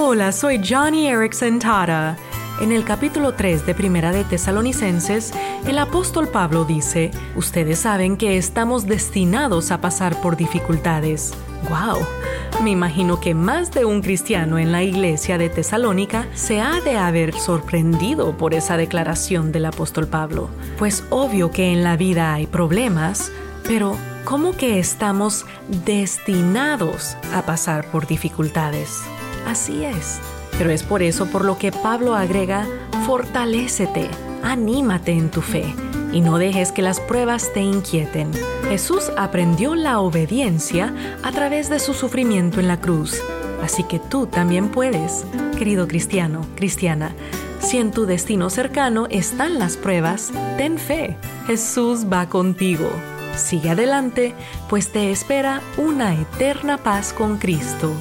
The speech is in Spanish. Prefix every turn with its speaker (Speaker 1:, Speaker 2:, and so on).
Speaker 1: Hola, soy Johnny Erickson Tara. En el capítulo 3 de Primera de Tesalonicenses, el apóstol Pablo dice, ustedes saben que estamos destinados a pasar por dificultades. ¡Wow! Me imagino que más de un cristiano en la iglesia de Tesalónica se ha de haber sorprendido por esa declaración del apóstol Pablo. Pues obvio que en la vida hay problemas, pero ¿cómo que estamos destinados a pasar por dificultades? Así es. Pero es por eso por lo que Pablo agrega, fortalécete, anímate en tu fe y no dejes que las pruebas te inquieten. Jesús aprendió la obediencia a través de su sufrimiento en la cruz. Así que tú también puedes, querido cristiano, cristiana. Si en tu destino cercano están las pruebas, ten fe. Jesús va contigo. Sigue adelante, pues te espera una eterna paz con Cristo.